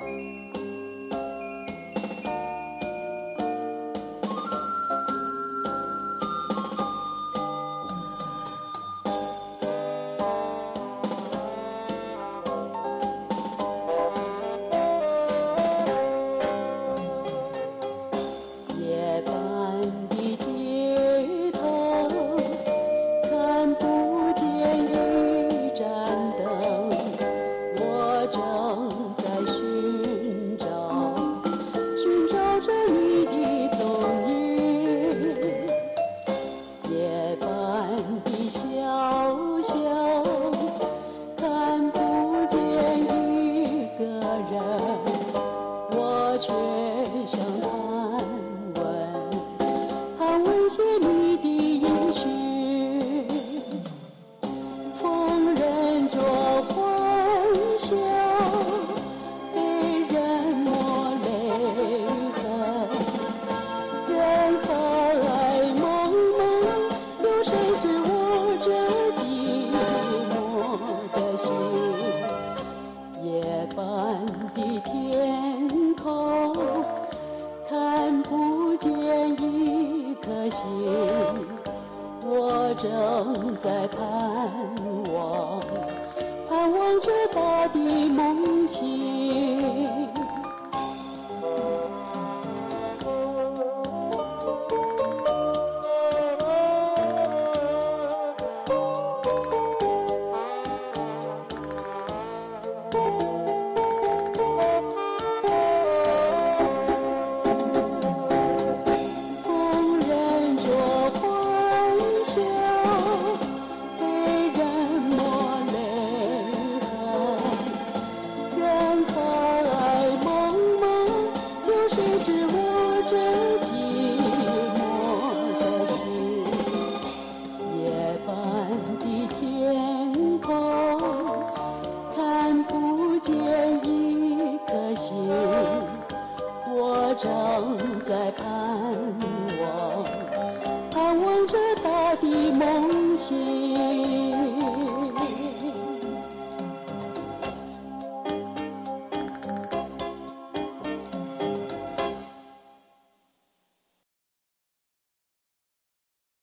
夜留下。的天空，看不见一颗星，我正在盼望，盼望着大地梦醒。是我这寂寞的心？夜半的天空，看不见一颗星。我正在盼望，盼望着大地梦醒。